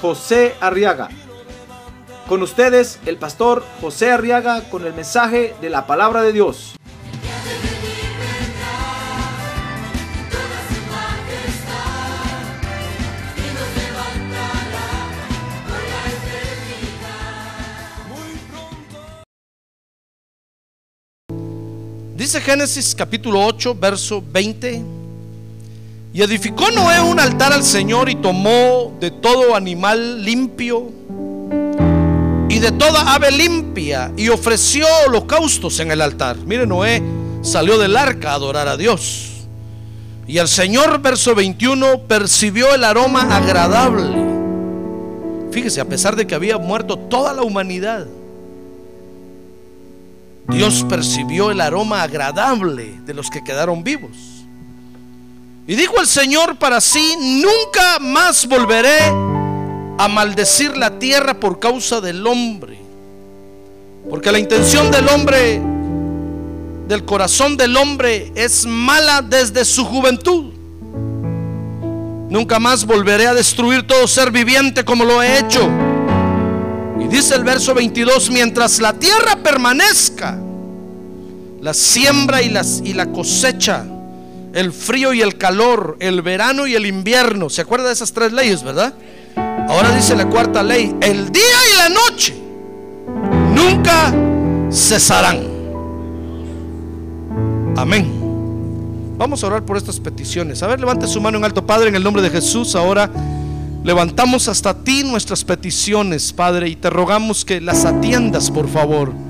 José Arriaga. Con ustedes, el pastor José Arriaga con el mensaje de la palabra de Dios. Dice Génesis capítulo 8, verso 20. Y edificó Noé un altar al Señor y tomó de todo animal limpio y de toda ave limpia y ofreció holocaustos en el altar. Mire, Noé salió del arca a adorar a Dios. Y el Señor, verso 21, percibió el aroma agradable. Fíjese, a pesar de que había muerto toda la humanidad, Dios percibió el aroma agradable de los que quedaron vivos. Y dijo el Señor para sí, nunca más volveré a maldecir la tierra por causa del hombre. Porque la intención del hombre, del corazón del hombre, es mala desde su juventud. Nunca más volveré a destruir todo ser viviente como lo he hecho. Y dice el verso 22, mientras la tierra permanezca, la siembra y, y la cosecha, el frío y el calor, el verano y el invierno. ¿Se acuerda de esas tres leyes, verdad? Ahora dice la cuarta ley, el día y la noche nunca cesarán. Amén. Vamos a orar por estas peticiones. A ver, levante su mano en alto, Padre, en el nombre de Jesús. Ahora levantamos hasta ti nuestras peticiones, Padre, y te rogamos que las atiendas, por favor.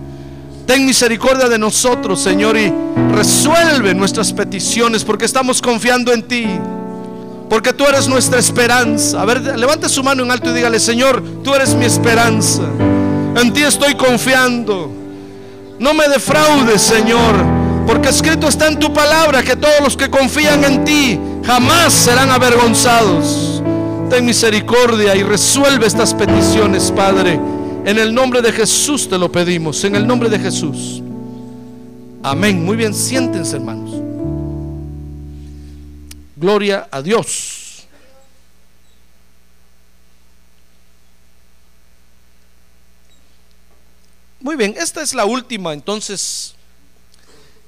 Ten misericordia de nosotros, Señor, y resuelve nuestras peticiones porque estamos confiando en ti. Porque tú eres nuestra esperanza. A ver, levante su mano en alto y dígale, Señor, tú eres mi esperanza. En ti estoy confiando. No me defraudes, Señor, porque escrito está en tu palabra que todos los que confían en ti jamás serán avergonzados. Ten misericordia y resuelve estas peticiones, Padre. En el nombre de Jesús te lo pedimos, en el nombre de Jesús. Amén. Muy bien, siéntense, hermanos. Gloria a Dios. Muy bien, esta es la última entonces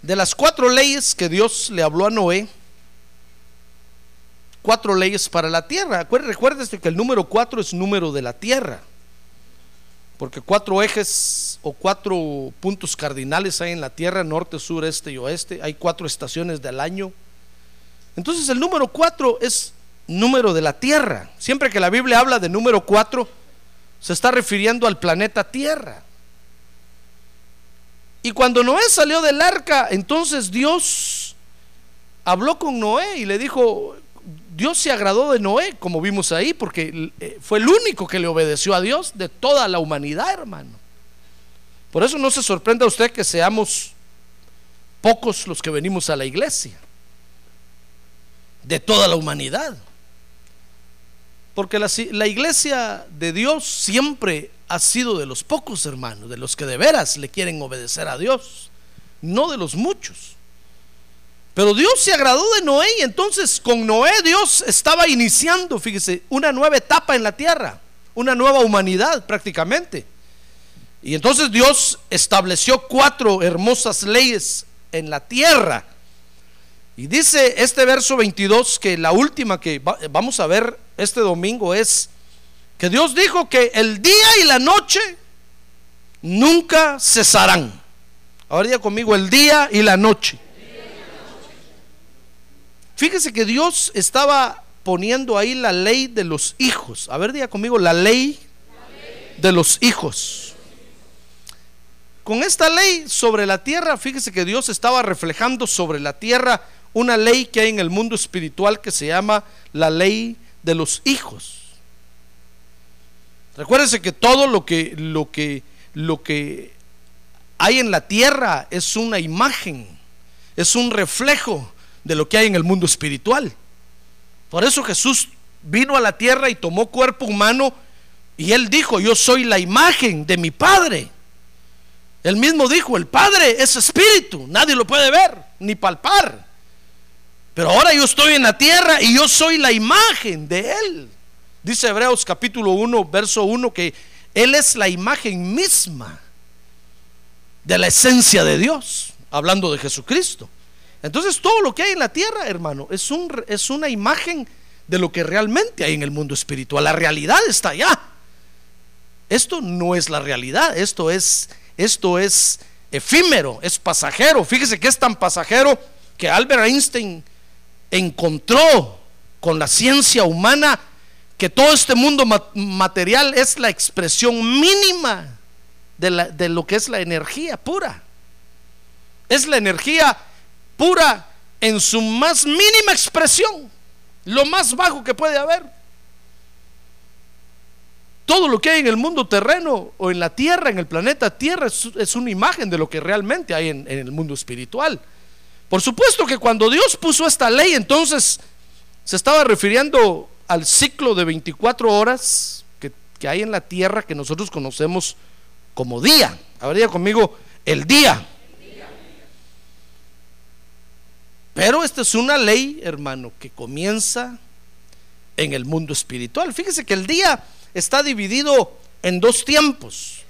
de las cuatro leyes que Dios le habló a Noé. Cuatro leyes para la tierra. Recuérdese que el número cuatro es número de la tierra. Porque cuatro ejes o cuatro puntos cardinales hay en la tierra, norte, sur, este y oeste. Hay cuatro estaciones del año. Entonces el número cuatro es número de la Tierra. Siempre que la Biblia habla de número cuatro, se está refiriendo al planeta Tierra. Y cuando Noé salió del arca, entonces Dios habló con Noé y le dijo, Dios se agradó de Noé, como vimos ahí, porque eh, fue el único que le obedeció a Dios de toda la humanidad, hermano. Por eso no se sorprenda usted que seamos pocos los que venimos a la iglesia de toda la humanidad. Porque la, la, iglesia de Dios siempre ha sido de los pocos hermanos, de los que de veras le quieren obedecer a Dios, no de los muchos. Pero Dios se agradó de Noé y entonces con Noé Dios estaba iniciando, fíjese, una nueva etapa en la tierra, una nueva humanidad prácticamente. Y entonces Dios estableció cuatro hermosas leyes en la tierra y dice este verso 22 que la última que vamos a ver este domingo es que Dios dijo que el día y la noche nunca cesarán. Ahora conmigo, el día y la noche. Fíjese que Dios estaba poniendo ahí la ley de los hijos. A ver, diga conmigo, la ley de los hijos. Con esta ley sobre la tierra, fíjese que Dios estaba reflejando sobre la tierra una ley que hay en el mundo espiritual que se llama la ley de los hijos. Recuérdense que todo lo que, lo que, lo que hay en la tierra es una imagen, es un reflejo de lo que hay en el mundo espiritual. Por eso Jesús vino a la tierra y tomó cuerpo humano y él dijo, yo soy la imagen de mi Padre. Él mismo dijo, el Padre es espíritu, nadie lo puede ver ni palpar. Pero ahora yo estoy en la tierra y yo soy la imagen de Él. Dice Hebreos capítulo 1, verso 1, que Él es la imagen misma de la esencia de Dios, hablando de Jesucristo. Entonces todo lo que hay en la tierra, hermano, es, un, es una imagen de lo que realmente hay en el mundo espiritual. La realidad está allá. Esto no es la realidad, esto es, esto es efímero, es pasajero. Fíjese que es tan pasajero que Albert Einstein encontró con la ciencia humana que todo este mundo material es la expresión mínima de, de, lo que es la energía pura. Es la energía pura en su más mínima expresión, lo más bajo que puede haber. Todo lo que hay en el mundo terreno o en la tierra, en el planeta Tierra, es, una imagen de lo que realmente hay en el mundo espiritual. Por supuesto que cuando Dios puso esta ley, entonces se estaba refiriendo al ciclo de 24 horas que, hay en la tierra que nosotros conocemos como día. Habría conmigo el día. Pero esta es una ley, hermano, que comienza en el mundo espiritual. Fíjese que el día está dividido en dos tiempos.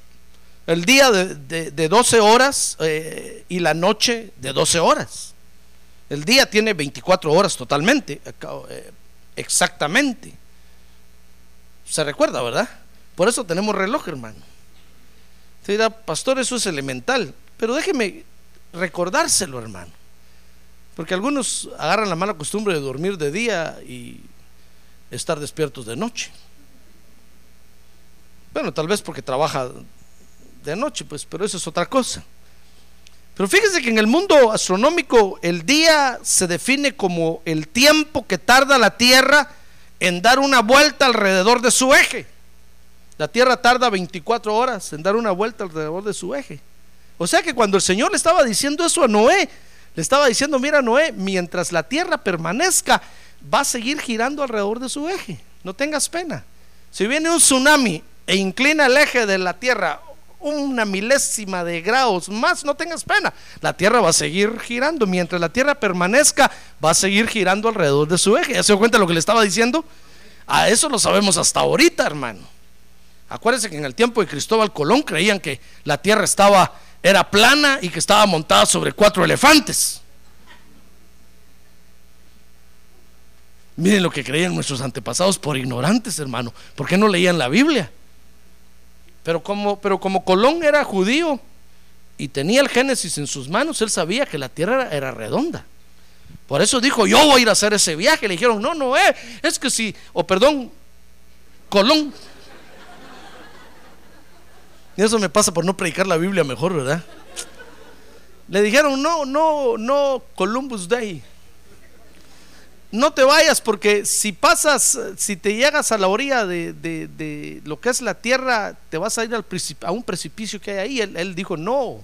El día de, 12 horas eh, y la noche de 12 horas. El día tiene 24 horas totalmente, eh, exactamente. Se recuerda, ¿verdad? Por eso tenemos reloj, hermano. Se dirá, pastor, eso es elemental. Pero déjeme recordárselo, hermano. Porque algunos agarran la mala costumbre de dormir de día y estar despiertos de noche. Bueno, tal vez porque trabaja de noche, pues, pero eso es otra cosa. Pero fíjese que en el mundo astronómico el día se define como el tiempo que tarda la Tierra en dar una vuelta alrededor de su eje. La Tierra tarda 24 horas en dar una vuelta alrededor de su eje. O sea que cuando el Señor le estaba diciendo eso a Noé, le estaba diciendo, mira Noé, mientras la Tierra permanezca, va a seguir girando alrededor de su eje. No tengas pena. Si viene un tsunami e inclina el eje de la Tierra una milésima de grados más, no tengas pena. La Tierra va a seguir girando. Mientras la Tierra permanezca, va a seguir girando alrededor de su eje. ¿Ya se dio cuenta de lo que le estaba diciendo? A eso lo sabemos hasta ahorita, hermano. Acuérdense que en el tiempo de Cristóbal Colón creían que la Tierra estaba, era plana y que estaba montada sobre cuatro elefantes. Miren lo que creían nuestros antepasados por ignorantes, hermano. ¿Por qué no leían la Biblia? Pero como, pero como Colón era judío y tenía el Génesis en sus manos, él sabía que la tierra era, redonda. Por eso dijo, yo voy a ir a hacer ese viaje. Le dijeron, no, no, eh, es que si, o perdón, Colón. Y eso me pasa por no predicar la Biblia mejor, ¿verdad? Le dijeron, no, no, no, Columbus Day no te vayas porque si pasas, si te llegas a la orilla de, lo que es la tierra, te vas a ir al a un precipicio que hay ahí. Él, dijo, no,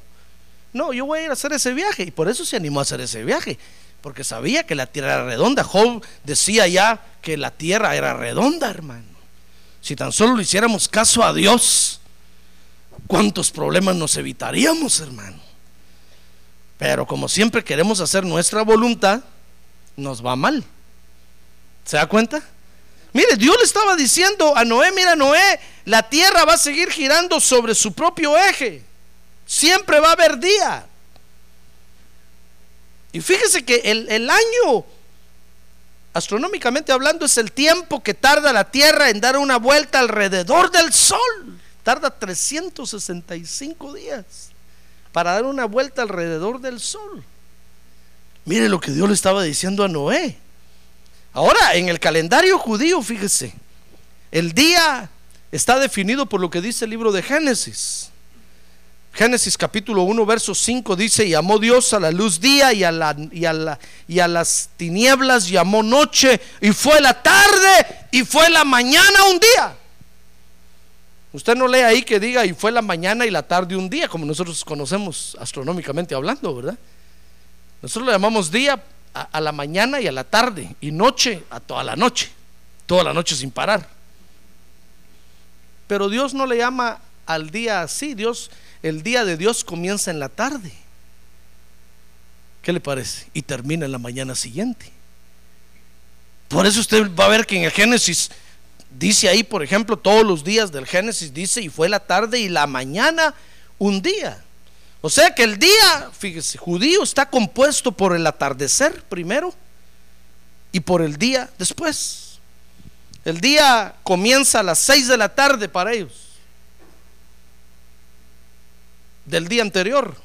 no, yo voy a ir a hacer ese viaje. Y por eso se animó a hacer ese viaje, porque sabía que la tierra era redonda. Job decía ya que la tierra era redonda, hermano. Si tan solo le hiciéramos caso a Dios, ¿cuántos problemas nos evitaríamos, hermano? Pero como siempre queremos hacer nuestra voluntad, nos va mal. ¿Se da cuenta? Mire, Dios le estaba diciendo a Noé, mira Noé, la tierra va a seguir girando sobre su propio eje. Siempre va a haber día. Y fíjese que el, el año, astronómicamente hablando, es el tiempo que tarda la Tierra en dar una vuelta alrededor del Sol. Tarda 365 días para dar una vuelta alrededor del Sol. Mire lo que Dios le estaba diciendo a Noé. Ahora, en el calendario judío, fíjese, el día está definido por lo que dice el libro de Génesis. Génesis capítulo 1, verso 5 dice, y amó Dios a la luz día y a, la, y, a y a las tinieblas llamó noche, y fue la tarde y fue la mañana un día. Usted no lee ahí que diga y fue la mañana y la tarde un día, como nosotros conocemos astronómicamente hablando, ¿verdad? Nosotros le llamamos día a, a la mañana y a la tarde y noche a toda la noche, toda la noche sin parar. Pero Dios no le llama al día así, Dios, el día de Dios comienza en la tarde. ¿Qué le parece? Y termina en la mañana siguiente. Por eso usted va a ver que en el Génesis dice ahí, por ejemplo, todos los días del Génesis dice, y fue la tarde y la mañana un día. O sea que el día, fíjese, judío está compuesto por el atardecer primero y por el día después. El día comienza a las 6 de la tarde para ellos, del día anterior,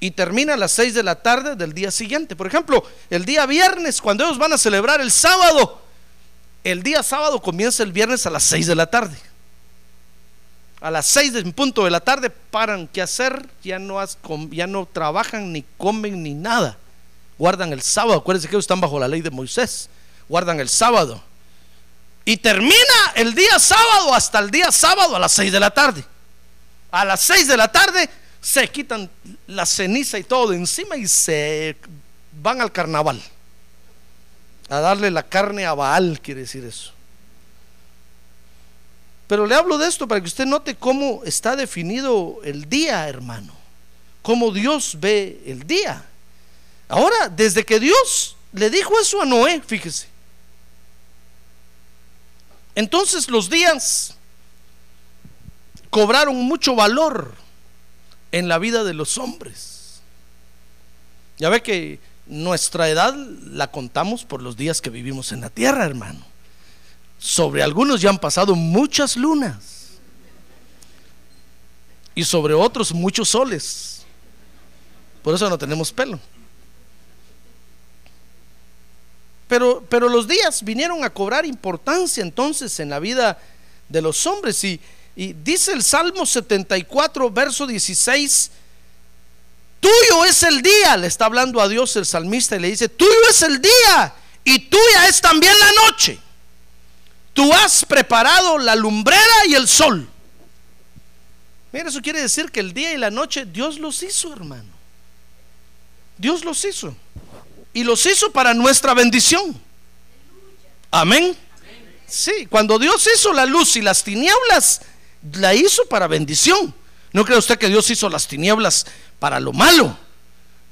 y termina a las 6 de la tarde del día siguiente. Por ejemplo, el día viernes, cuando ellos van a celebrar el sábado, el día sábado comienza el viernes a las 6 de la tarde. A las 6 en punto de la tarde paran qué hacer, ya no, ya no trabajan, ni comen, ni nada. Guardan el sábado. Acuérdense que ellos están bajo la ley de Moisés. Guardan el sábado. Y termina el día sábado hasta el día sábado a las 6 de la tarde. A las 6 de la tarde se quitan la ceniza y todo de encima y se van al carnaval. A darle la carne a Baal, quiere decir eso. Pero le hablo de esto para que usted note cómo está definido el día, hermano. Cómo Dios ve el día. Ahora, desde que Dios le dijo eso a Noé, fíjese. Entonces los días cobraron mucho valor en la vida de los hombres. Ya ve que nuestra edad la contamos por los días que vivimos en la tierra, hermano. Sobre algunos ya han pasado muchas lunas y sobre otros muchos soles. Por eso no tenemos pelo. Pero, pero los días vinieron a cobrar importancia entonces en la vida de los hombres y, y dice el Salmo 74, verso 16, tuyo es el día, le está hablando a Dios el salmista y le dice, tuyo es el día y tuya es también la noche. Tú has preparado la lumbrera y el sol. Mira, eso quiere decir que el día y la noche Dios los hizo, hermano. Dios los hizo. Y los hizo para nuestra bendición. Amén. Sí, cuando Dios hizo la luz y las tinieblas, la hizo para bendición. ¿No cree usted que Dios hizo las tinieblas para lo malo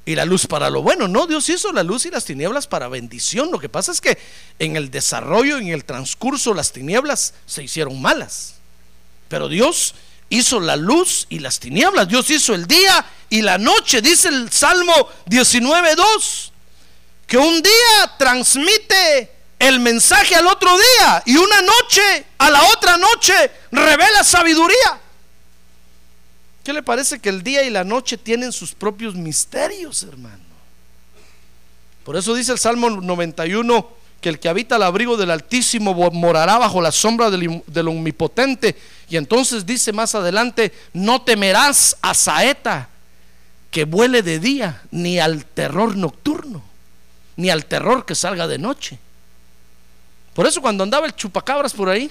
y la luz para lo bueno? No, Dios hizo la luz y las tinieblas para bendición. Lo que pasa es que en el desarrollo, en el transcurso, las tinieblas se hicieron malas. Pero Dios hizo la luz y las tinieblas. Dios hizo el día y la noche. Dice el Salmo 19.2 que un día transmite el mensaje al otro día y una noche a la otra noche revela sabiduría. ¿Qué le parece que el día y la noche tienen sus propios misterios, hermano? Por eso dice el Salmo 91 que el que habita al abrigo del Altísimo morará bajo la sombra del, Omnipotente. Y entonces dice más adelante, no temerás a saeta que vuele de día, ni al terror nocturno, ni al terror que salga de noche. Por eso cuando andaba el chupacabras por ahí,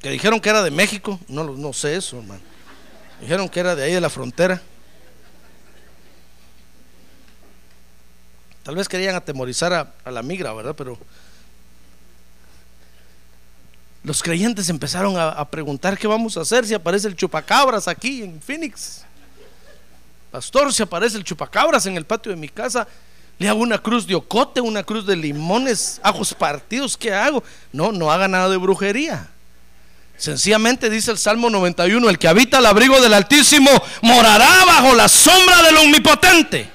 que dijeron que era de México, no, no sé eso, hermano. Dijeron que era de ahí de la frontera. Tal vez querían atemorizar a, la migra, ¿verdad? Pero los creyentes empezaron a, a, preguntar qué vamos a hacer si aparece el chupacabras aquí en Phoenix. Pastor, si aparece el chupacabras en el patio de mi casa, le hago una cruz de ocote, una cruz de limones, ajos partidos, ¿qué hago? No, no haga nada de brujería. Sencillamente dice el Salmo 91, el que habita al abrigo del Altísimo morará bajo la sombra del Omnipotente.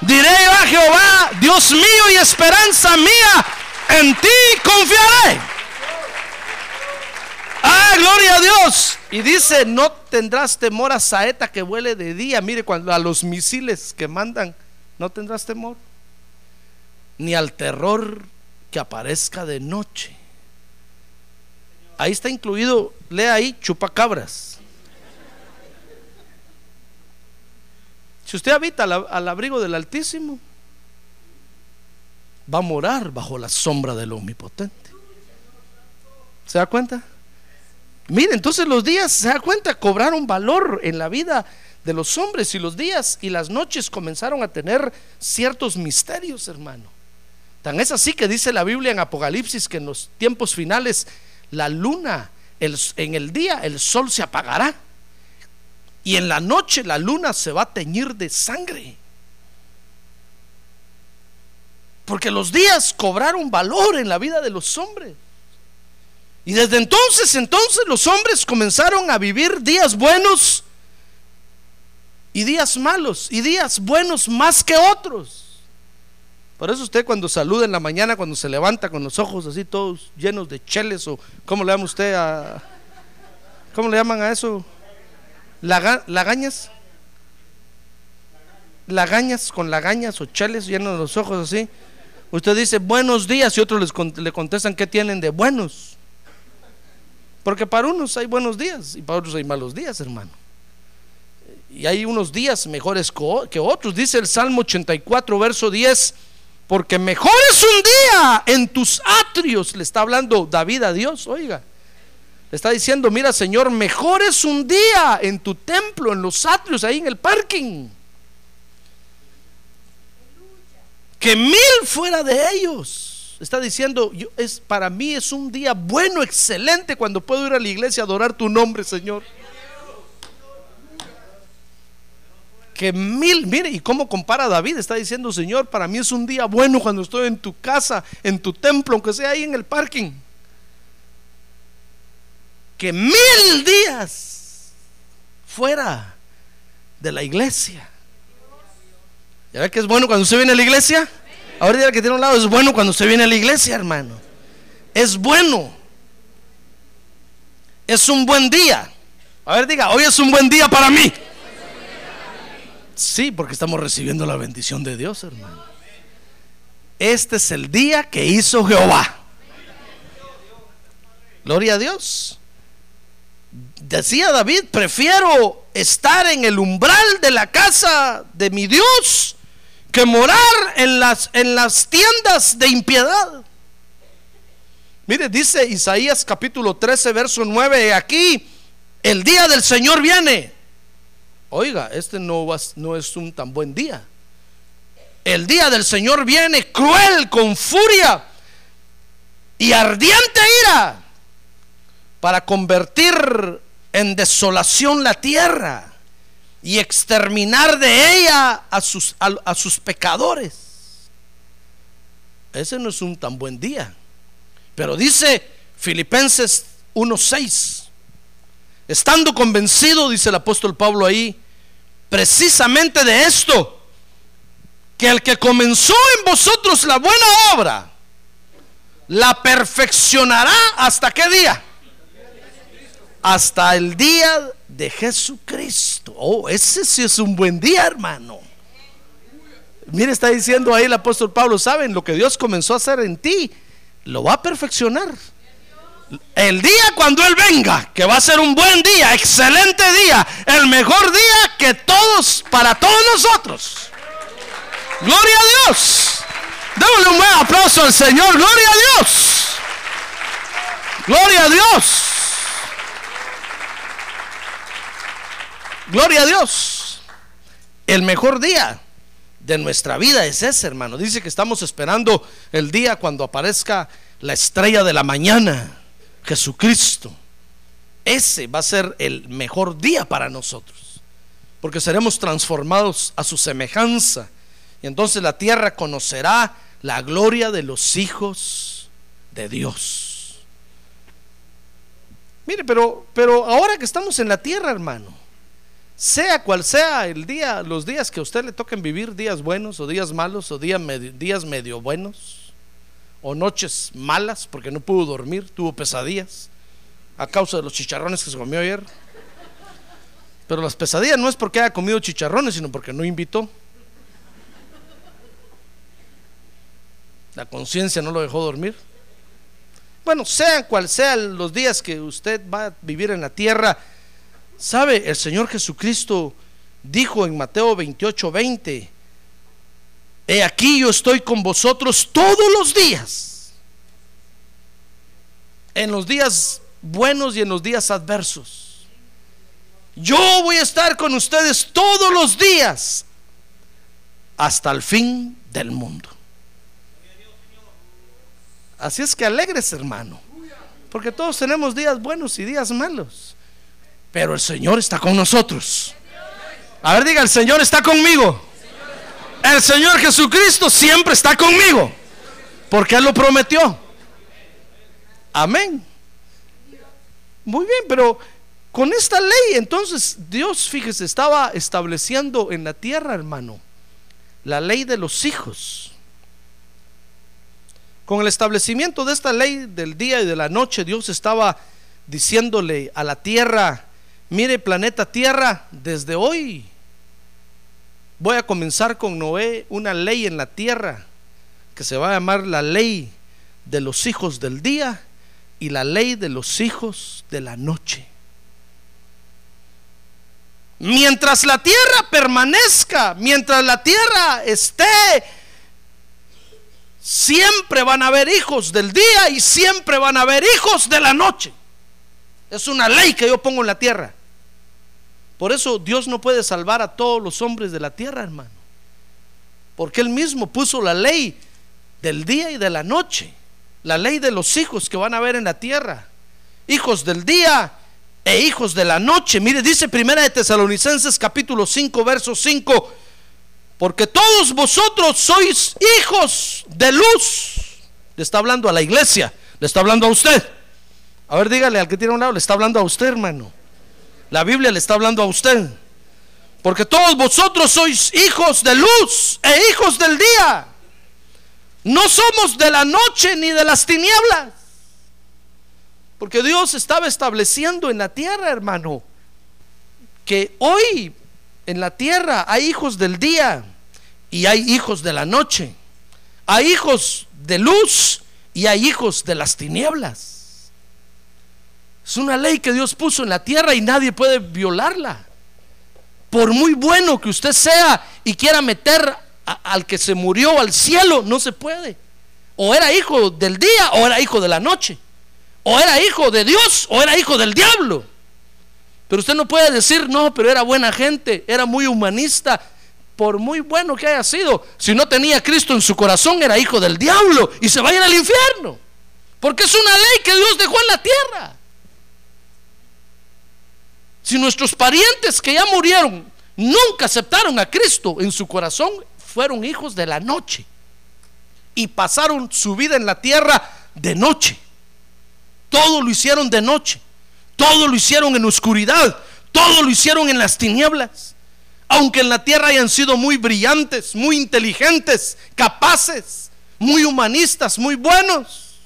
Diré a Jehová, Dios mío y esperanza mía, en ti confiaré. Ah, gloria a Dios. Y dice, no tendrás temor a saeta que vuele de día. Mire, cuando a los misiles que mandan no tendrás temor, ni al terror que aparezca de noche. Ahí está incluido, lea ahí, chupacabras. Si usted habita al, abrigo del Altísimo, va a morar bajo la sombra del Omnipotente. ¿Se da cuenta? Mire, entonces los días, se da cuenta, cobraron valor en la vida de los hombres y los días y las noches comenzaron a tener ciertos misterios, hermano. Tan es así que dice la Biblia en Apocalipsis que en los tiempos finales la luna, en el día el sol se apagará y en la noche la luna se va a teñir de sangre. Porque los días cobraron valor en la vida de los hombres. Y desde entonces, entonces los hombres comenzaron a vivir días buenos y días malos y días buenos más que otros. Por eso usted cuando saluda en la mañana, cuando se levanta con los ojos así todos llenos de cheles o ¿cómo le llama usted a ¿Cómo le llaman a eso? lagañas. Lagañas con lagañas o cheles llenos de los ojos así. Usted dice buenos días y otros les, le contestan qué tienen de buenos. Porque para unos hay buenos días y para otros hay malos días, hermano. Y hay unos días mejores que otros. Dice el Salmo 84, verso 10, porque mejor es un día en tus atrios. Le está hablando David a Dios, oiga. Le está diciendo, mira Señor, mejor es un día en tu templo, en los atrios, ahí en el parking. Que mil fuera de ellos está diciendo, yo, es, para mí es un día bueno, excelente, cuando puedo ir a la iglesia a adorar tu nombre, Señor. Que mil, mire, y cómo compara David, está diciendo, Señor, para mí es un día bueno cuando estoy en tu casa, en tu templo, aunque sea ahí en el parking. Que mil días fuera de la iglesia. ¿Ya ve que es bueno cuando usted viene a la iglesia? Ahora que tiene un lado, es bueno cuando se viene a la iglesia, hermano. Es bueno. Es un buen día. A ver, diga, hoy es un buen día para mí. Sí, porque estamos recibiendo la bendición de Dios, hermano. Este es el día que hizo Jehová. Gloria a Dios. Decía David, prefiero estar en el umbral de la casa de mi Dios que morar en las, en las tiendas de impiedad. Mire, dice Isaías capítulo 13, verso 9, aquí el día del Señor viene. Oiga, este no, es un tan buen día. El día del Señor viene cruel, con furia y ardiente ira, para convertir en desolación la tierra y exterminar de ella a, sus pecadores. Ese no es un tan buen día. Pero dice Filipenses 1.6, estando convencido, dice el apóstol Pablo ahí, precisamente de esto, que el que comenzó en vosotros la buena obra, la perfeccionará hasta qué día? Hasta el día de Jesucristo. Oh, ese sí es un buen día, hermano. Mire, está diciendo ahí el apóstol Pablo, ¿saben? Lo que Dios comenzó a hacer en ti, lo va a perfeccionar. El día cuando Él venga, que va a ser un buen día, excelente día, el mejor día que todos, para todos nosotros. Gloria a Dios. Démosle un buen aplauso al Señor. Gloria a Dios. Gloria a Dios. Gloria a Dios. El mejor día de nuestra vida es ese, hermano. Dice que estamos esperando el día cuando aparezca la estrella de la mañana, Jesucristo. Ese va a ser el mejor día para nosotros, porque seremos transformados a su semejanza. Y entonces la tierra conocerá la gloria de los hijos de Dios. Mire, pero, pero ahora que estamos en la tierra, hermano, sea cual sea el día, los días que a usted le toquen vivir, días buenos o días malos o días medio, días medio buenos o noches malas porque no pudo dormir, tuvo pesadillas a causa de los chicharrones que se comió ayer. Pero las pesadillas no es porque haya comido chicharrones, sino porque no invitó. La conciencia no lo dejó dormir. Bueno, sean cual sean los días que usted va a vivir en la tierra, ¿Sabe? El Señor Jesucristo dijo en Mateo 28, 20, He aquí yo estoy con vosotros todos los días. En los días buenos y en los días adversos. Yo voy a estar con ustedes todos los días hasta el fin del mundo. Así es que alegres, hermano. Porque todos tenemos días buenos y días malos. Pero el Señor está con nosotros. A ver, diga, el Señor está conmigo. El Señor Jesucristo siempre está conmigo. Porque Él lo prometió. Amén. Muy bien, pero con esta ley, entonces Dios, fíjese, estaba estableciendo en la tierra, hermano, la ley de los hijos. Con el establecimiento de esta ley del día y de la noche, Dios estaba diciéndole a la tierra, mire planeta Tierra, desde hoy voy a comenzar con Noé una ley en la tierra que se va a llamar la ley de los hijos del día y la ley de los hijos de la noche. Mientras la tierra permanezca, mientras la tierra esté, siempre van a haber hijos del día y siempre van a haber hijos de la noche. Es una ley que yo pongo en la tierra. Por eso Dios no puede salvar a todos los hombres de la tierra, hermano. Porque Él mismo puso la ley del día y de la noche la ley de los hijos que van a ver en la tierra. Hijos del día e hijos de la noche. Mire, dice Primera de Tesalonicenses capítulo 5, verso 5. Porque todos vosotros sois hijos de luz. Le está hablando a la iglesia, le está hablando a usted. A ver, dígale al que tiene a un lado, le está hablando a usted, hermano. La Biblia le está hablando a usted. Porque todos vosotros sois hijos de luz e hijos del día. No somos de la noche ni de las tinieblas. Porque Dios estaba estableciendo en la tierra, hermano, que hoy en la tierra hay hijos del día y hay hijos de la noche. Hay hijos de luz y hay hijos de las tinieblas. Es una ley que Dios puso en la tierra y nadie puede violarla. Por muy bueno que usted sea y quiera meter al que se murió al cielo, no se puede. O era hijo del día o era hijo de la noche. O era hijo de Dios o era hijo del diablo. Pero usted no puede decir, no, pero era buena gente, era muy humanista. Por muy bueno que haya sido, si no tenía Cristo en su corazón, era hijo del diablo y se va a ir al infierno. Porque es una ley que Dios dejó en la tierra. Si nuestros parientes que ya murieron nunca aceptaron a Cristo en su corazón, fueron hijos de la noche y pasaron su vida en la tierra de noche. Todo lo hicieron de noche, todo lo hicieron en oscuridad, todo lo hicieron en las tinieblas. Aunque en la tierra hayan sido muy brillantes, muy inteligentes, capaces, muy humanistas, muy buenos.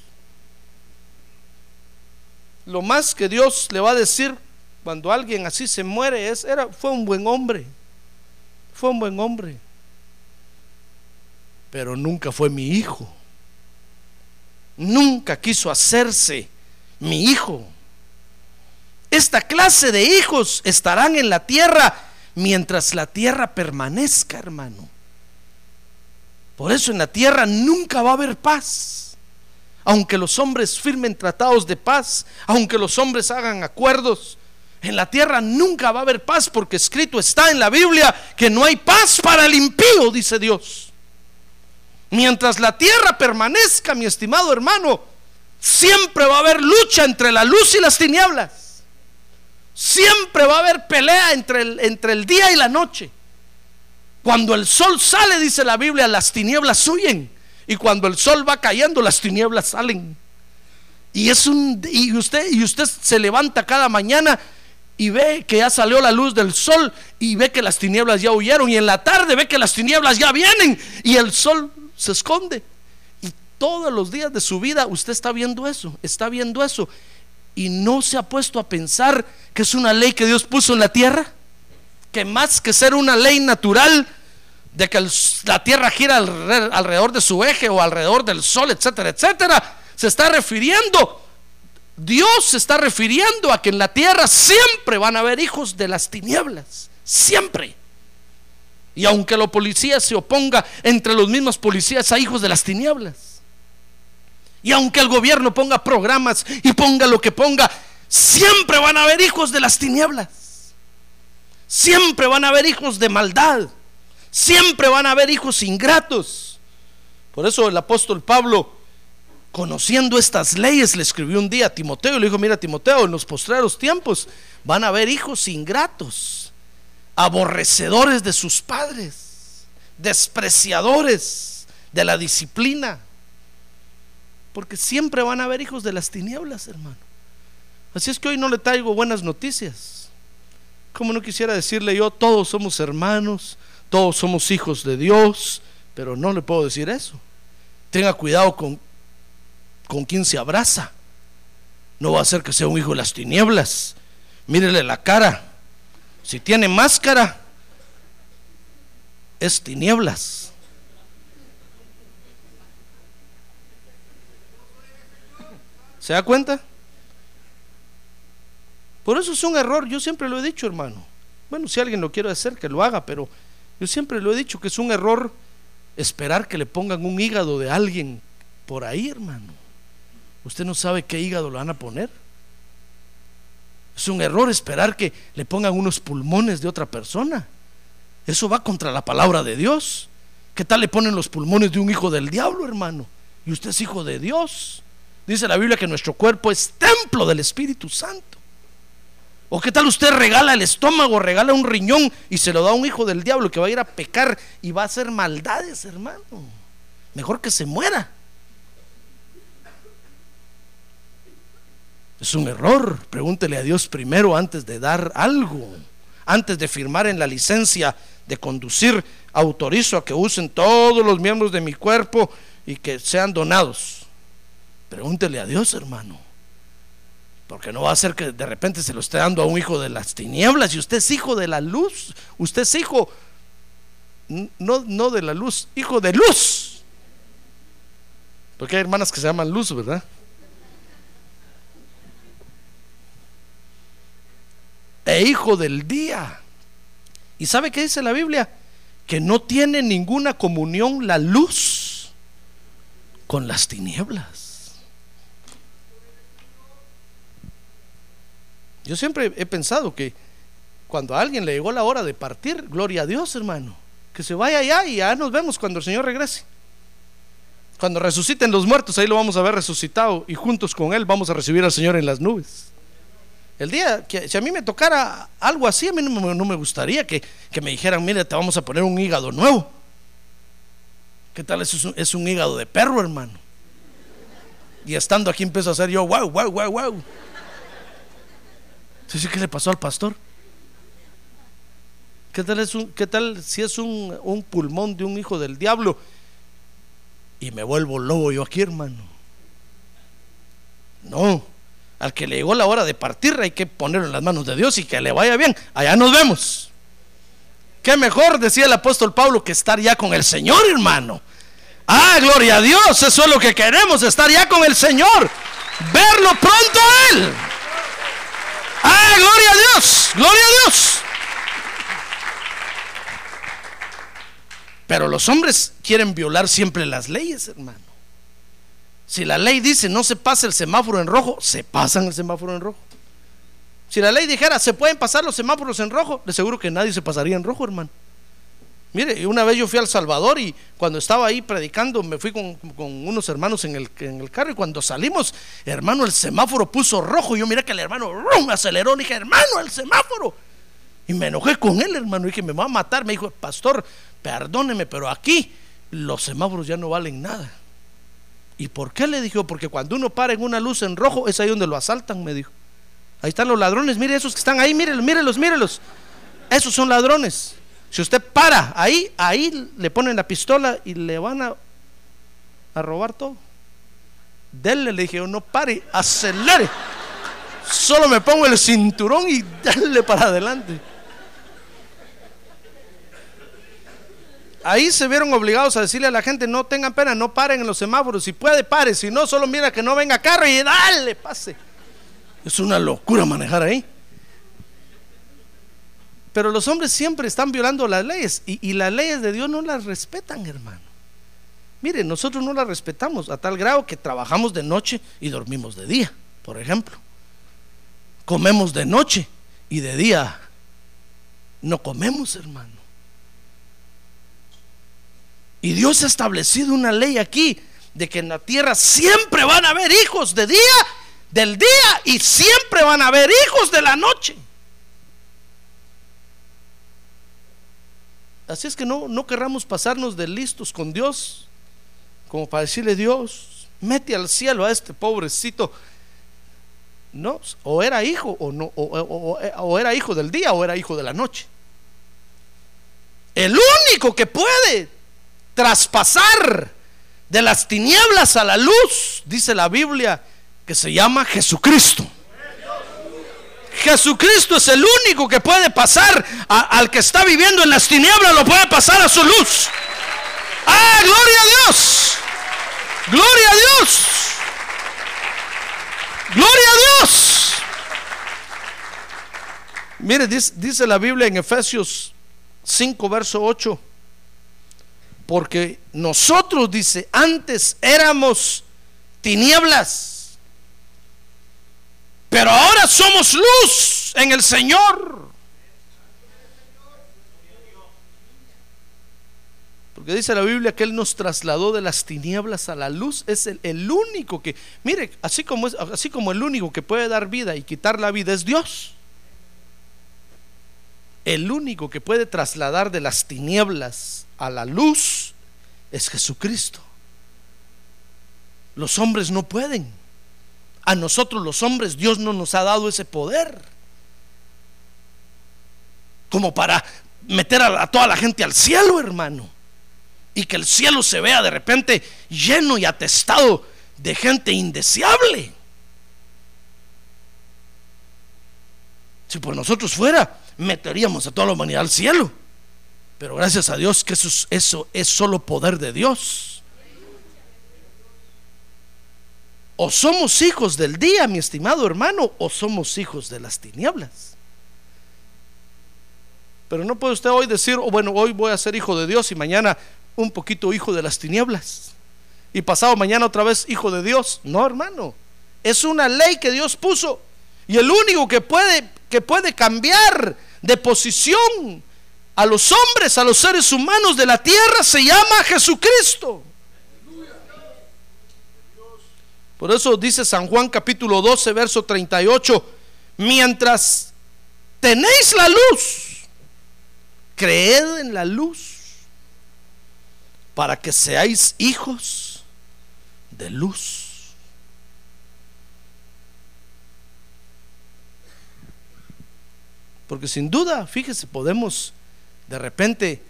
Lo más que Dios le va a decir cuando alguien así se muere es era fue un buen hombre. Fue un buen hombre pero nunca fue mi hijo. Nunca quiso hacerse mi hijo. Esta clase de hijos estarán en la tierra mientras la tierra permanezca, hermano. Por eso en la tierra nunca va a haber paz. Aunque los hombres firmen tratados de paz, aunque los hombres hagan acuerdos, en la tierra nunca va a haber paz porque escrito está en la Biblia que no hay paz para el impío, dice Dios. Mientras la tierra permanezca, mi estimado hermano, siempre va a haber lucha entre la luz y las tinieblas. Siempre va a haber pelea entre el, entre el día y la noche. Cuando el sol sale, dice la Biblia, las tinieblas huyen. Y cuando el sol va cayendo, las tinieblas salen. Y es un y usted y usted se levanta cada mañana y ve que ya salió la luz del sol y ve que las tinieblas ya huyeron y en la tarde ve que las tinieblas ya vienen y el sol se esconde. Y todos los días de su vida usted está viendo eso, está viendo eso. Y no se ha puesto a pensar que es una ley que Dios puso en la tierra. Que más que ser una ley natural de que la tierra gira alrededor de su eje o alrededor del sol, etcétera, etcétera, se está refiriendo Dios se está refiriendo a que en la tierra siempre van a haber hijos de las tinieblas, siempre. Y aunque la policía se oponga, entre los mismos policías hay hijos de las tinieblas. Y aunque el gobierno ponga programas y ponga lo que ponga, Siempre van a haber hijos de las tinieblas. Siempre van a haber hijos de maldad. Siempre van a haber hijos ingratos. Por eso el apóstol Pablo, conociendo estas leyes, le escribió un día a Timoteo y le dijo, mira Timoteo, en los postreros tiempos van a haber hijos ingratos, aborrecedores de sus padres, despreciadores de la disciplina. Porque siempre van a haber hijos de las tinieblas, hermano. Así es que hoy no le traigo buenas noticias. Como no quisiera decirle yo, todos somos hermanos, todos somos hijos de Dios, pero no le puedo decir eso. Tenga cuidado con, con quien se abraza. No va a ser que sea un hijo de las tinieblas. Mírele la cara. Si tiene máscara, es tinieblas. ¿Se da cuenta? Por eso es un error, yo siempre lo he dicho, hermano. Bueno, si alguien lo quiere hacer, que lo haga, pero yo siempre lo he dicho que es un error esperar que le pongan un hígado de alguien por ahí, hermano. Usted no sabe qué hígado le van a poner. Es un error esperar que le pongan unos pulmones de otra persona. Eso va contra la palabra de Dios. ¿Qué tal le ponen los pulmones de un hijo del diablo, hermano? Y usted es hijo de Dios. Dice la Biblia que nuestro cuerpo es templo del Espíritu Santo. ¿O qué tal usted regala el estómago, regala un riñón y se lo da a un hijo del diablo que va a ir a pecar y va a hacer maldades, hermano? Mejor que se muera. Es un error. Pregúntele a Dios primero antes de dar algo. Antes de firmar en la licencia de conducir, autorizo a que usen todos los miembros de mi cuerpo y que sean donados. Pregúntele a Dios, hermano. Porque no va a ser que de repente se lo esté dando a un hijo de las tinieblas y usted es hijo de la luz. Usted es hijo, no, no de la luz, hijo de luz. Porque hay hermanas que se llaman luz, ¿verdad? E hijo del día. ¿Y sabe qué dice la Biblia? Que no tiene ninguna comunión la luz con las tinieblas. Yo siempre he pensado que cuando a alguien le llegó la hora de partir, gloria a Dios, hermano, que se vaya allá y ya nos vemos cuando el Señor regrese. Cuando resuciten los muertos, ahí lo vamos a ver resucitado y juntos con Él vamos a recibir al Señor en las nubes. El día que si a mí me tocara algo así, a mí no, me gustaría que, me dijeran, mire, te vamos a poner un hígado nuevo. ¿Qué tal? Es un, es un hígado de perro, hermano. Y estando aquí empiezo a hacer yo, wow, wow, wow, wow. ¿qué le pasó al pastor? ¿Qué tal, es qué tal si es un, un pulmón de un hijo del diablo? Y me vuelvo lobo yo aquí, hermano. No, al que le llegó la hora de partir hay que ponerlo en las manos de Dios y que le vaya bien. Allá nos vemos. Qué mejor, decía el apóstol Pablo, que estar ya con el Señor, hermano. Ah, gloria a Dios, eso es lo que queremos, estar ya con el Señor. Verlo pronto a Él. ¡Ah, gloria a Dios! ¡Gloria a Dios! Pero los hombres quieren violar siempre las leyes, hermano. Si la ley dice no se pase el semáforo en rojo, se pasan el semáforo en rojo. Si la ley dijera se pueden pasar los semáforos en rojo, le seguro que nadie se pasaría en rojo, hermano. Mire, una vez yo fui al Salvador y cuando estaba ahí predicando me fui con, unos hermanos en el, carro y cuando salimos, hermano, el semáforo puso rojo. Y yo miré que el hermano rum, aceleró. Le dije, hermano, el semáforo. Y me enojé con él, hermano. Y dije, me va a matar. Me dijo, pastor, perdóneme, pero aquí los semáforos ya no valen nada. ¿Y por qué le dijo? Porque cuando uno para en una luz en rojo, es ahí donde lo asaltan, me dijo. Ahí están los ladrones, mire esos que están ahí, mírelos, mírelos, mírelos. Esos son ladrones. Si usted para ahí, ahí le ponen la pistola y le van a, a robar todo. Dele, le dije, no pare, acelere. Solo me pongo el cinturón y dale para adelante. Ahí se vieron obligados a decirle a la gente, no tengan pena, no paren en los semáforos. Si puede, pare. Si no, solo mira que no venga carro y dale, pase. Es una locura manejar ahí. Pero los hombres siempre están violando las leyes y, las leyes de Dios no las respetan, hermano. Mire, nosotros no las respetamos a tal grado que trabajamos de noche y dormimos de día, por ejemplo. comemos de noche y de día no comemos, hermano. Y Dios ha establecido una ley aquí de que en la tierra siempre van a haber hijos de día, del día, y siempre van a haber hijos de la noche. Así es que no, no querramos pasarnos de listos con Dios, como para decirle Dios, mete al cielo a este pobrecito. No, o era hijo o no, o, o era hijo del día o era hijo de la noche. El único que puede traspasar de las tinieblas a la luz, dice la Biblia, que se llama Jesucristo. Jesucristo es el único que puede pasar al que está viviendo en las tinieblas, lo puede pasar a su luz. ¡Ah, gloria a Dios! ¡Gloria a Dios! ¡Gloria a Dios! Mire, dice, dice la Biblia en Efesios 5, verso 8. Porque nosotros, dice, antes éramos tinieblas pero ahora somos luz en el Señor. Porque dice la Biblia que Él nos trasladó de las tinieblas a la luz. Es el, único que, mire, así como, es, así como el único que puede dar vida y quitar la vida es Dios. El único que puede trasladar de las tinieblas a la luz es Jesucristo. Los hombres no pueden. A nosotros los hombres Dios no nos ha dado ese poder. Como para meter a, toda la gente al cielo, hermano. Y que el cielo se vea de repente lleno y atestado de gente indeseable. Si por nosotros fuera, meteríamos a toda la humanidad al cielo. Pero gracias a Dios que eso, es solo poder de Dios. O somos hijos del día, mi estimado hermano, o somos hijos de las tinieblas. Pero no puede usted hoy decir, oh, bueno, hoy voy a ser hijo de Dios y mañana un poquito hijo de las tinieblas. Y pasado mañana otra vez hijo de Dios. No, hermano. Es una ley que Dios puso. Y el único que puede, que puede cambiar de posición a los hombres, a los seres humanos de la tierra, se llama Jesucristo. Por eso dice San Juan capítulo 12, verso 38, mientras tenéis la luz, creed en la luz para que seáis hijos de luz. Porque sin duda, fíjese, podemos de repente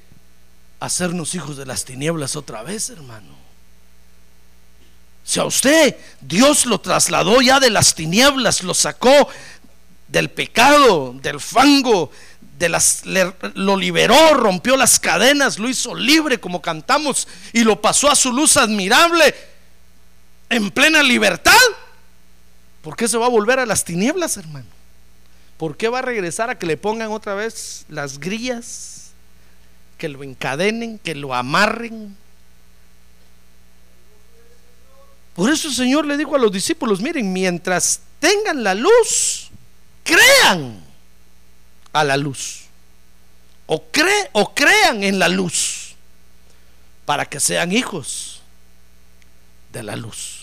hacernos hijos de las tinieblas otra vez, hermano. Si a usted Dios lo trasladó ya de las tinieblas, lo sacó del pecado, del fango, de las, lo liberó, rompió las cadenas, lo hizo libre como cantamos y lo pasó a su luz admirable en plena libertad. ¿Por qué se va a volver a las tinieblas, hermano? ¿Por qué va a regresar a que le pongan otra vez las grillas, que lo encadenen, que lo amarren? Por eso el Señor le dijo a los discípulos, miren, mientras tengan la luz, crean a la luz. O, o crean en la luz para que sean hijos de la luz.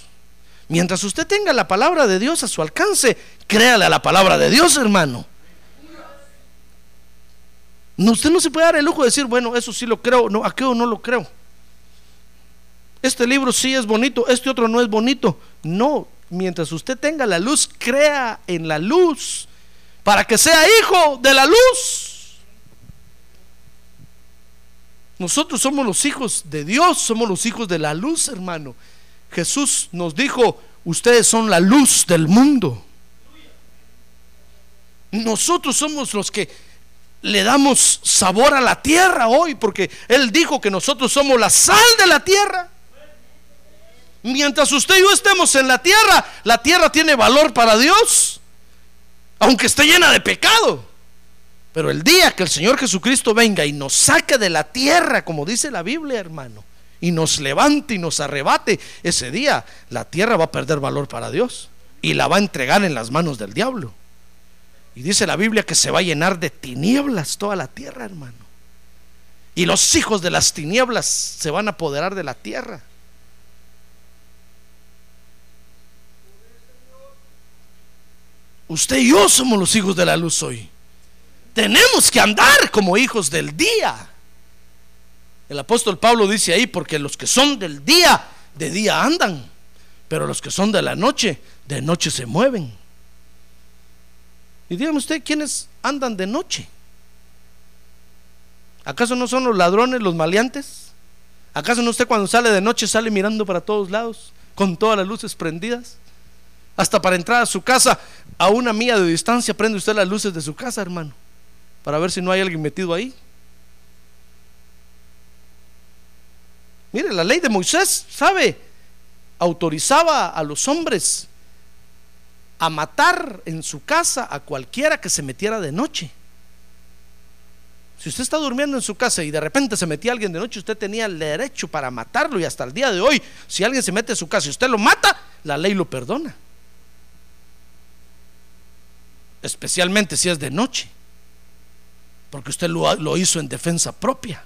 Mientras usted tenga la palabra de Dios a su alcance, créale a la palabra de Dios, hermano. No, usted no se puede dar el lujo de decir, bueno, eso sí lo creo, no, aquello no lo creo este libro sí es bonito, este otro no es bonito. No, mientras usted tenga la luz, crea en la luz para que sea hijo de la luz. Nosotros somos los hijos de Dios, somos los hijos de la luz, hermano. Jesús nos dijo, ustedes son la luz del mundo. Nosotros somos los que le damos sabor a la tierra hoy, porque Él dijo que nosotros somos la sal de la tierra. Mientras usted y yo estemos en la tierra, la tierra tiene valor para Dios, aunque esté llena de pecado. Pero el día que el Señor Jesucristo venga y nos saque de la tierra, como dice la Biblia, hermano, y nos levante y nos arrebate, ese día la tierra va a perder valor para Dios y la va a entregar en las manos del diablo. Y dice la Biblia que se va a llenar de tinieblas toda la tierra, hermano. Y los hijos de las tinieblas se van a apoderar de la tierra. Usted y yo somos los hijos de la luz hoy. Tenemos que andar como hijos del día. El apóstol Pablo dice ahí, porque los que son del día, de día andan, pero los que son de la noche, de noche se mueven. Y dígame usted, ¿quiénes andan de noche? ¿Acaso no son los ladrones, los maleantes? ¿Acaso no usted cuando sale de noche sale mirando para todos lados, con todas las luces prendidas? Hasta para entrar a su casa, a una milla de distancia, prende usted las luces de su casa, hermano, para ver si no hay alguien metido ahí. Mire, la ley de Moisés, ¿sabe? Autorizaba a los hombres a matar en su casa a cualquiera que se metiera de noche. Si usted está durmiendo en su casa y de repente se metía alguien de noche, usted tenía el derecho para matarlo y hasta el día de hoy, si alguien se mete en su casa y usted lo mata, la ley lo perdona especialmente si es de noche, porque usted lo, hizo en defensa propia.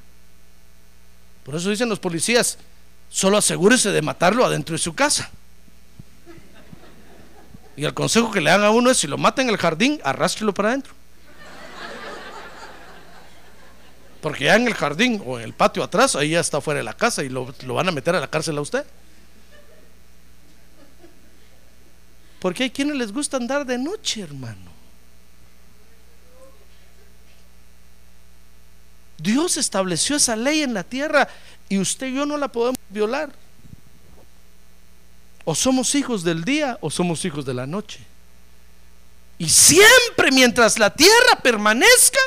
Por eso dicen los policías, solo asegúrese de matarlo adentro de su casa. Y el consejo que le dan a uno es, si lo mata en el jardín, arrástrelo para adentro. Porque ya en el jardín o en el patio atrás, ahí ya está fuera de la casa y lo, lo van a meter a la cárcel a usted. Porque hay quienes les gusta andar de noche, hermano. Dios estableció esa ley en la tierra y usted y yo no la podemos violar. O somos hijos del día o somos hijos de la noche. Y siempre mientras la tierra permanezca,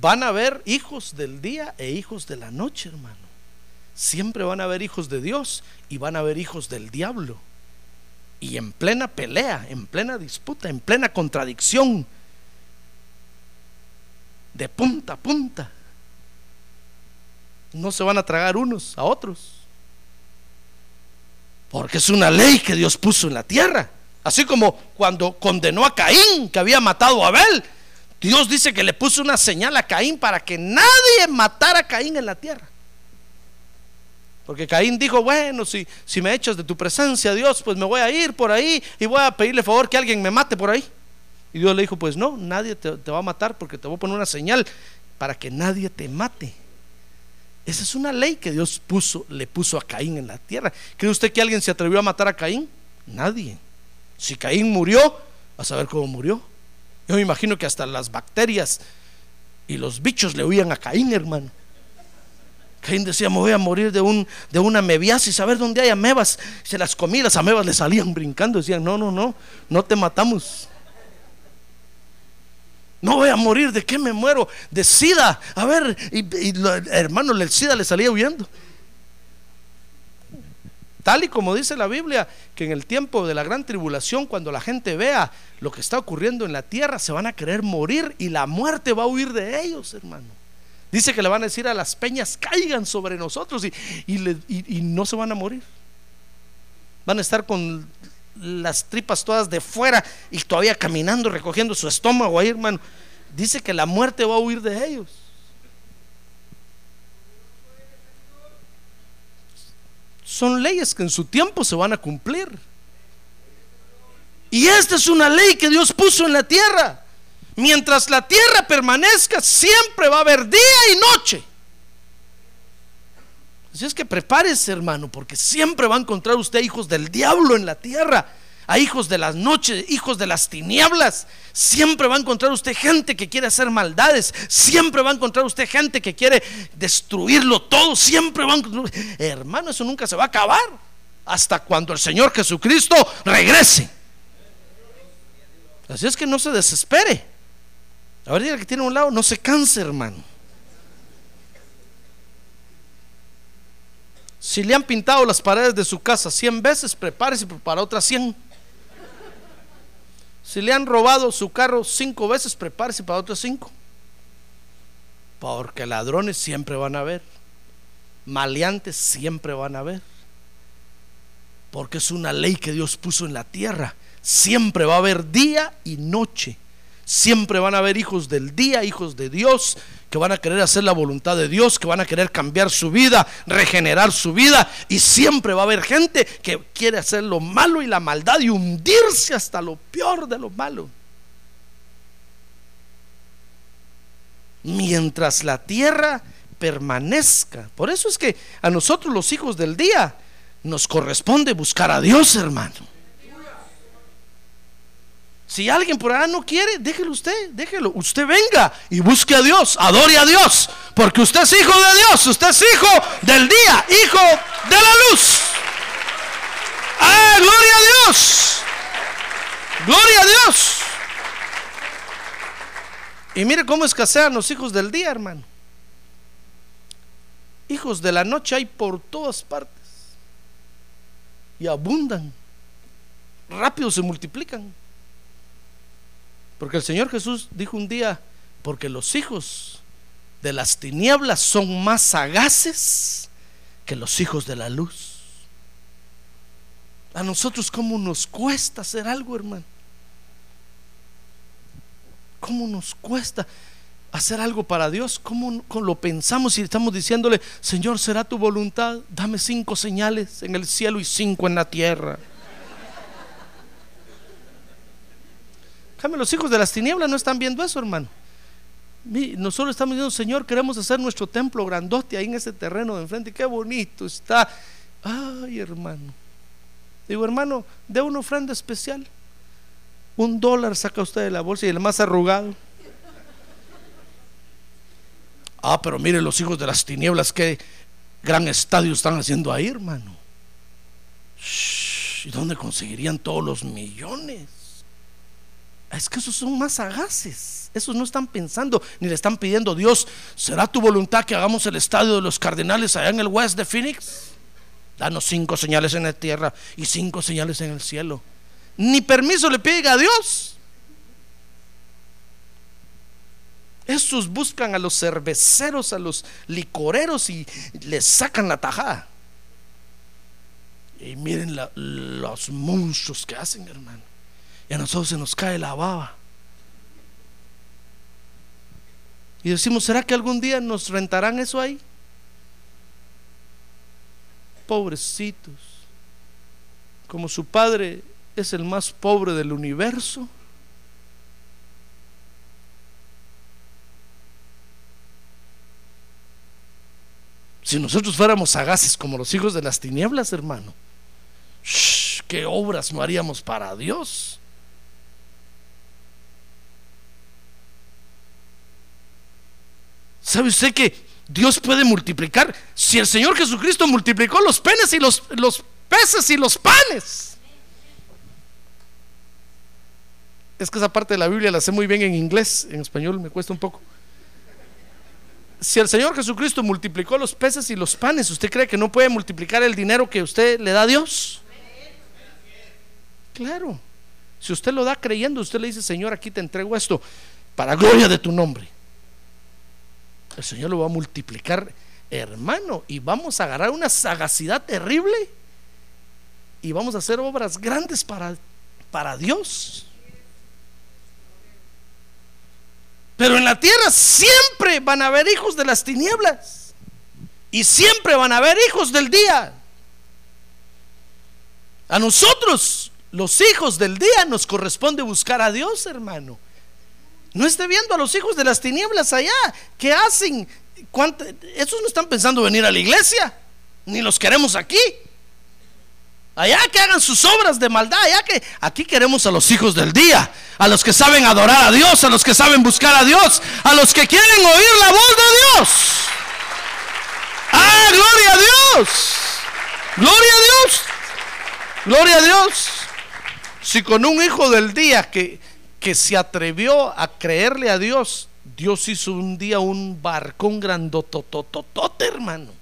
van a haber hijos del día e hijos de la noche, hermano. Siempre van a haber hijos de Dios y van a haber hijos del diablo. Y en plena pelea, en plena disputa, en plena contradicción de punta a punta. No se van a tragar unos a otros. Porque es una ley que Dios puso en la tierra. Así como cuando condenó a Caín, que había matado a Abel. Dios dice que le puso una señal a Caín para que nadie matara a Caín en la tierra. Porque Caín dijo, bueno, si, si me echas de tu presencia, Dios, pues me voy a ir por ahí y voy a pedirle favor que alguien me mate por ahí. Y Dios le dijo, pues no, nadie te, va a matar porque te voy a poner una señal para que nadie te mate. Esa es una ley que Dios puso, le puso a Caín en la tierra. ¿Cree usted que alguien se atrevió a matar a Caín? Nadie. Si Caín murió, a saber cómo murió. Yo me imagino que hasta las bacterias y los bichos le huían a Caín, hermano. Caín decía, me voy a morir de, un, de una amebiasis, a ver dónde hay amebas. Se las comí, las amebas le salían brincando. Decían, no, no, no, no te matamos. No voy a morir, ¿de qué me muero? De sida. A ver, y, hermano, el sida le salía huyendo. Tal y como dice la Biblia, que en el tiempo de la gran tribulación, cuando la gente vea lo que está ocurriendo en la tierra, se van a querer morir y la muerte va a huir de ellos, hermano. Dice que le van a decir a las peñas, caigan sobre nosotros y, y no se van a morir. Van a estar con las tripas todas de fuera y todavía caminando, recogiendo su estómago ahí, hermano. Dice que la muerte va a huir de ellos. Son leyes que en su tiempo se van a cumplir. Y esta es una ley que Dios puso en la tierra. Mientras la tierra permanezca, siempre va a haber día y noche. Así es que prepárese, hermano, porque siempre va a encontrar usted hijos del diablo en la tierra, a hijos de las noches, hijos de las tinieblas. Siempre va a encontrar usted gente que quiere hacer maldades. Siempre va a encontrar usted gente que quiere destruirlo todo. Siempre va a encontrar... Hermano, eso nunca se va a acabar hasta cuando el Señor Jesucristo regrese. Así es que no se desespere. A ver, que tiene un lado, no se canse, hermano. Si le han pintado las paredes de su casa 100 veces, prepárese para otras 100. Si le han robado su carro 5 veces, prepárese para otras 5. Porque ladrones siempre van a haber. Maleantes siempre van a haber. Porque es una ley que Dios puso en la tierra. Siempre va a haber día y noche. Siempre van a haber hijos del día, hijos de Dios, que van a querer hacer la voluntad de Dios, que van a querer cambiar su vida, regenerar su vida. Y siempre va a haber gente que quiere hacer lo malo y la maldad y hundirse hasta lo peor de lo malo. Mientras la tierra permanezca. Por eso es que a nosotros los hijos del día nos corresponde buscar a Dios, hermano. Si alguien por allá no quiere, déjelo usted, déjelo. Usted venga y busque a Dios, adore a Dios, porque usted es hijo de Dios, usted es hijo del día, hijo de la luz. ¡Ah, gloria a Dios! ¡Gloria a Dios! Y mire cómo escasean los hijos del día, hermano. Hijos de la noche hay por todas partes. Y abundan. Rápido se multiplican. Porque el Señor Jesús dijo un día, porque los hijos de las tinieblas son más sagaces que los hijos de la luz. A nosotros cómo nos cuesta hacer algo, hermano. ¿Cómo nos cuesta hacer algo para Dios? ¿Cómo lo pensamos y estamos diciéndole, Señor, será tu voluntad? Dame cinco señales en el cielo y cinco en la tierra. Los hijos de las tinieblas no están viendo eso, hermano. Nosotros estamos diciendo, Señor, queremos hacer nuestro templo grandote ahí en ese terreno de enfrente. Qué bonito está. Ay, hermano. Digo, hermano, de una ofrenda especial. Un dólar saca usted de la bolsa y el más arrugado. Ah, pero mire los hijos de las tinieblas, qué gran estadio están haciendo ahí, hermano. ¿Y dónde conseguirían todos los millones? Es que esos son más sagaces. Esos no están pensando ni le están pidiendo, Dios, ¿será tu voluntad que hagamos el estadio de los cardenales allá en el West de Phoenix? Danos cinco señales en la tierra y cinco señales en el cielo. Ni permiso le piden a Dios. Esos buscan a los cerveceros, a los licoreros y les sacan la tajada. Y miren los monstruos que hacen, hermano y a nosotros se nos cae la baba. Y decimos, ¿será que algún día nos rentarán eso ahí? Pobrecitos. Como su padre es el más pobre del universo. Si nosotros fuéramos sagaces como los hijos de las tinieblas, hermano, ¿qué obras no haríamos para Dios? ¿Sabe usted que Dios puede multiplicar? Si el Señor Jesucristo multiplicó los penes y los, los peces y los panes. Es que esa parte de la Biblia la sé muy bien en inglés, en español me cuesta un poco. Si el Señor Jesucristo multiplicó los peces y los panes, ¿usted cree que no puede multiplicar el dinero que usted le da a Dios? Claro. Si usted lo da creyendo, usted le dice, Señor, aquí te entrego esto para gloria de tu nombre el Señor lo va a multiplicar, hermano, y vamos a agarrar una sagacidad terrible y vamos a hacer obras grandes para, para Dios. Pero en la tierra siempre van a haber hijos de las tinieblas y siempre van a haber hijos del día. A nosotros, los hijos del día, nos corresponde buscar a Dios, hermano. No esté viendo a los hijos de las tinieblas allá. ¿Qué hacen? Esos no están pensando venir a la iglesia. Ni los queremos aquí. Allá que hagan sus obras de maldad. Allá que aquí queremos a los hijos del día. A los que saben adorar a Dios. A los que saben buscar a Dios. A los que quieren oír la voz de Dios. ¡Ah, gloria a Dios! ¡Gloria a Dios! ¡Gloria a Dios! Si con un hijo del día que que se atrevió a creerle a Dios, Dios hizo un día un barcón grandotototote, hermano.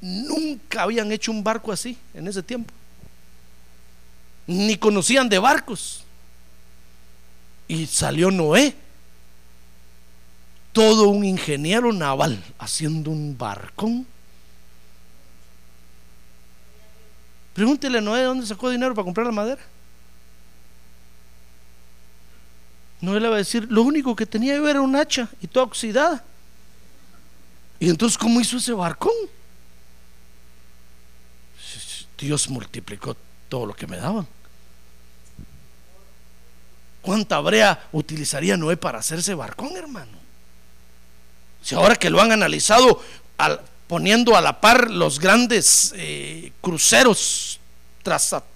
Nunca habían hecho un barco así en ese tiempo. Ni conocían de barcos. Y salió Noé, todo un ingeniero naval, haciendo un barcón. Pregúntele a Noé de dónde sacó dinero para comprar la madera. No, él le va a decir, lo único que tenía yo era un hacha y toda oxidada. Y entonces, ¿cómo hizo ese barcón? Dios multiplicó todo lo que me daban. ¿Cuánta brea utilizaría Noé para hacerse barcón, hermano? Si ahora que lo han analizado, poniendo a la par los grandes eh, cruceros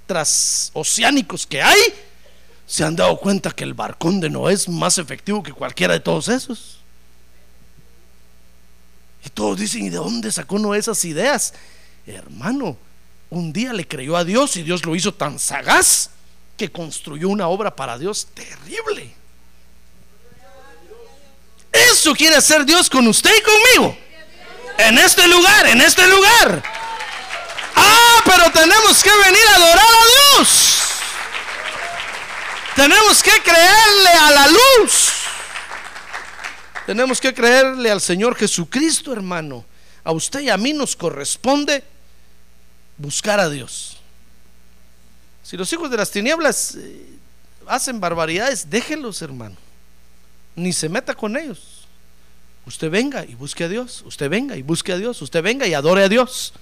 transoceánicos que hay, se han dado cuenta que el barcón de Noé es más efectivo que cualquiera de todos esos. Y todos dicen, ¿y de dónde sacó Noé esas ideas? Hermano, un día le creyó a Dios y Dios lo hizo tan sagaz que construyó una obra para Dios terrible. Eso quiere hacer Dios con usted y conmigo. En este lugar, en este lugar. Ah, pero tenemos que venir a adorar a Dios. Tenemos que creerle a la luz. Tenemos que creerle al Señor Jesucristo, hermano. A usted y a mí nos corresponde buscar a Dios. Si los hijos de las tinieblas eh, hacen barbaridades, déjenlos, hermano. Ni se meta con ellos. Usted venga y busque a Dios. Usted venga y busque a Dios. Usted venga y adore a Dios.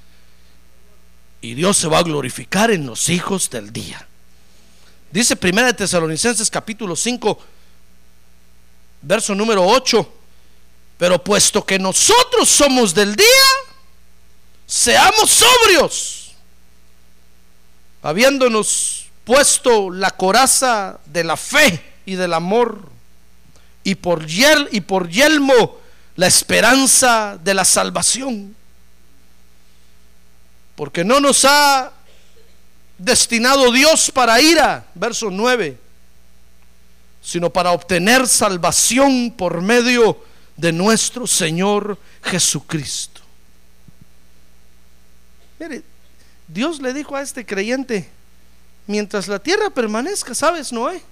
Y Dios se va a glorificar en los hijos del día. Dice Primera de Tesalonicenses capítulo 5, verso número 8. Pero puesto que nosotros somos del día, seamos sobrios habiéndonos puesto la coraza de la fe y del amor, y por, yel, y por yelmo la esperanza de la salvación. Porque no nos ha destinado Dios para ira, verso 9, sino para obtener salvación por medio de nuestro Señor Jesucristo. Mire, Dios le dijo a este creyente, mientras la tierra permanezca, ¿sabes, Noé?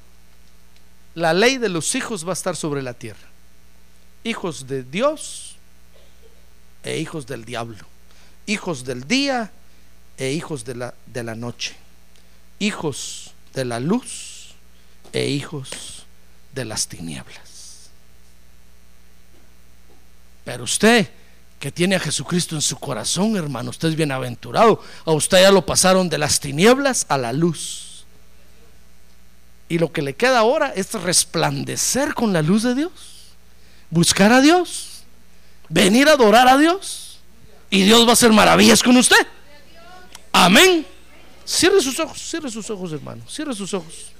La ley de los hijos va a estar sobre la tierra. Hijos de Dios e hijos del diablo. Hijos del día e hijos de la, de la noche. Hijos de la luz e hijos de las tinieblas. Pero usted que tiene a Jesucristo en su corazón, hermano, usted es bienaventurado. A usted ya lo pasaron de las tinieblas a la luz. Y lo que le queda ahora es resplandecer con la luz de Dios. Buscar a Dios. Venir a adorar a Dios. Y Dios va a hacer maravillas con usted. Amén. Cierre sus ojos, cierre sus ojos, hermano. Cierre sus ojos.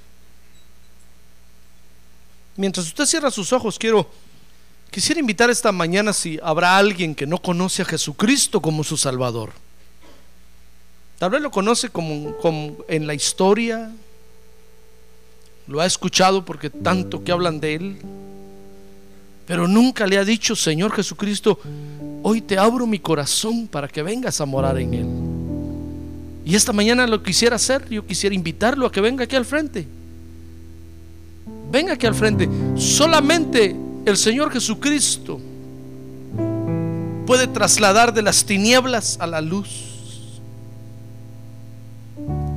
Mientras usted cierra sus ojos, quiero Quisiera invitar esta mañana si habrá alguien que no conoce a Jesucristo como su Salvador. Tal vez lo conoce como, en la historia, lo ha escuchado porque tanto que hablan de él, pero nunca le ha dicho, Señor Jesucristo, hoy te abro mi corazón para que vengas a morar en él. Y esta mañana lo quisiera hacer, yo quisiera invitarlo a que venga aquí al frente. Venga aquí al frente. Solamente el Señor Jesucristo puede trasladar de las tinieblas a la luz.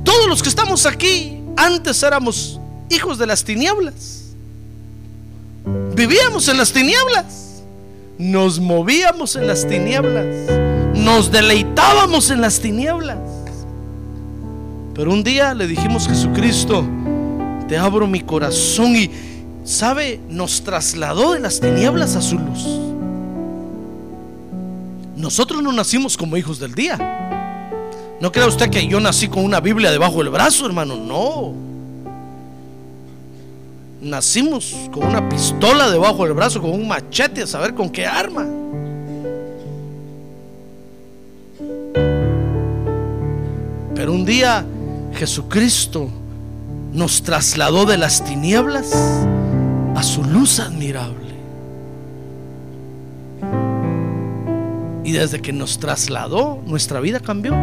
Todos los que estamos aquí antes éramos hijos de las tinieblas. Vivíamos en las tinieblas. Nos movíamos en las tinieblas. Nos deleitábamos en las tinieblas. Pero un día le dijimos, Jesucristo, te abro mi corazón y ¿sabe? Nos trasladó de las tinieblas a su luz. Nosotros no nacimos como hijos del día. No crea usted que yo nací con una Biblia debajo del brazo, hermano. No. Nacimos con una pistola debajo del brazo, con un machete, a saber con qué arma. Pero un día Jesucristo nos trasladó de las tinieblas a su luz admirable. Y desde que nos trasladó, nuestra vida cambió.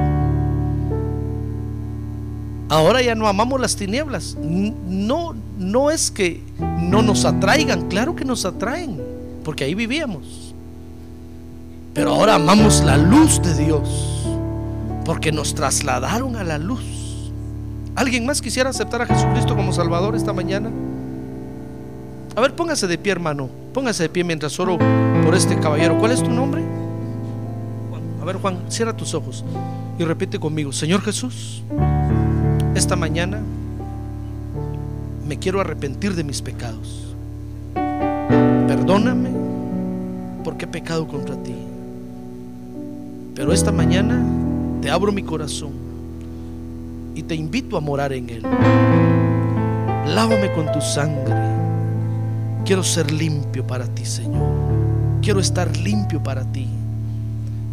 Ahora ya no amamos las tinieblas. No, no es que no nos atraigan, claro que nos atraen, porque ahí vivíamos. Pero ahora amamos la luz de Dios, porque nos trasladaron a la luz. ¿Alguien más quisiera aceptar a Jesucristo como Salvador esta mañana? A ver, póngase de pie, hermano. Póngase de pie mientras oro por este caballero. ¿Cuál es tu nombre? A ver, Juan, cierra tus ojos y repite conmigo. Señor Jesús, esta mañana me quiero arrepentir de mis pecados. Perdóname porque he pecado contra ti. Pero esta mañana te abro mi corazón y te invito a morar en él. Lávame con tu sangre. Quiero ser limpio para ti, Señor. Quiero estar limpio para ti.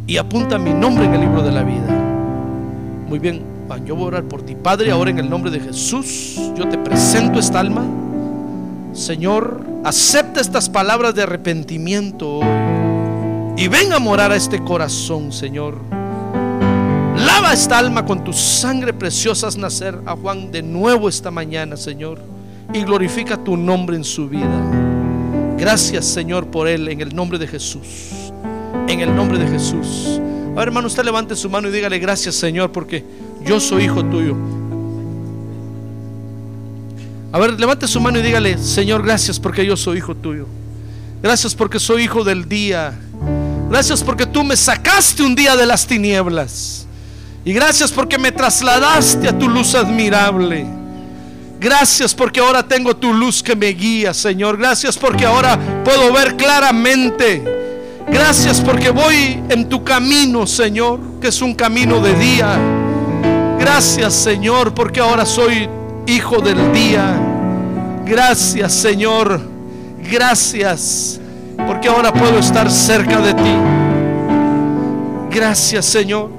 Y apunta mi nombre en el libro de la vida. Muy bien, yo voy a orar por ti. Padre, ahora en el nombre de Jesús, yo te presento esta alma. Señor, acepta estas palabras de arrepentimiento y ven a morar a este corazón, Señor. Esta alma con tu sangre preciosa, nacer a Juan de nuevo esta mañana, Señor, y glorifica tu nombre en su vida. Gracias, Señor, por él, en el nombre de Jesús. En el nombre de Jesús. A ver, hermano, usted levante su mano y dígale gracias, Señor, porque yo soy hijo tuyo. A ver, levante su mano y dígale, Señor, gracias porque yo soy hijo tuyo. Gracias porque soy hijo del día. Gracias porque tú me sacaste un día de las tinieblas. Y gracias porque me trasladaste a tu luz admirable. Gracias porque ahora tengo tu luz que me guía, Señor. Gracias porque ahora puedo ver claramente. Gracias porque voy en tu camino, Señor, que es un camino de día. Gracias, Señor, porque ahora soy hijo del día. Gracias, Señor. Gracias, porque ahora puedo estar cerca de ti. Gracias, Señor.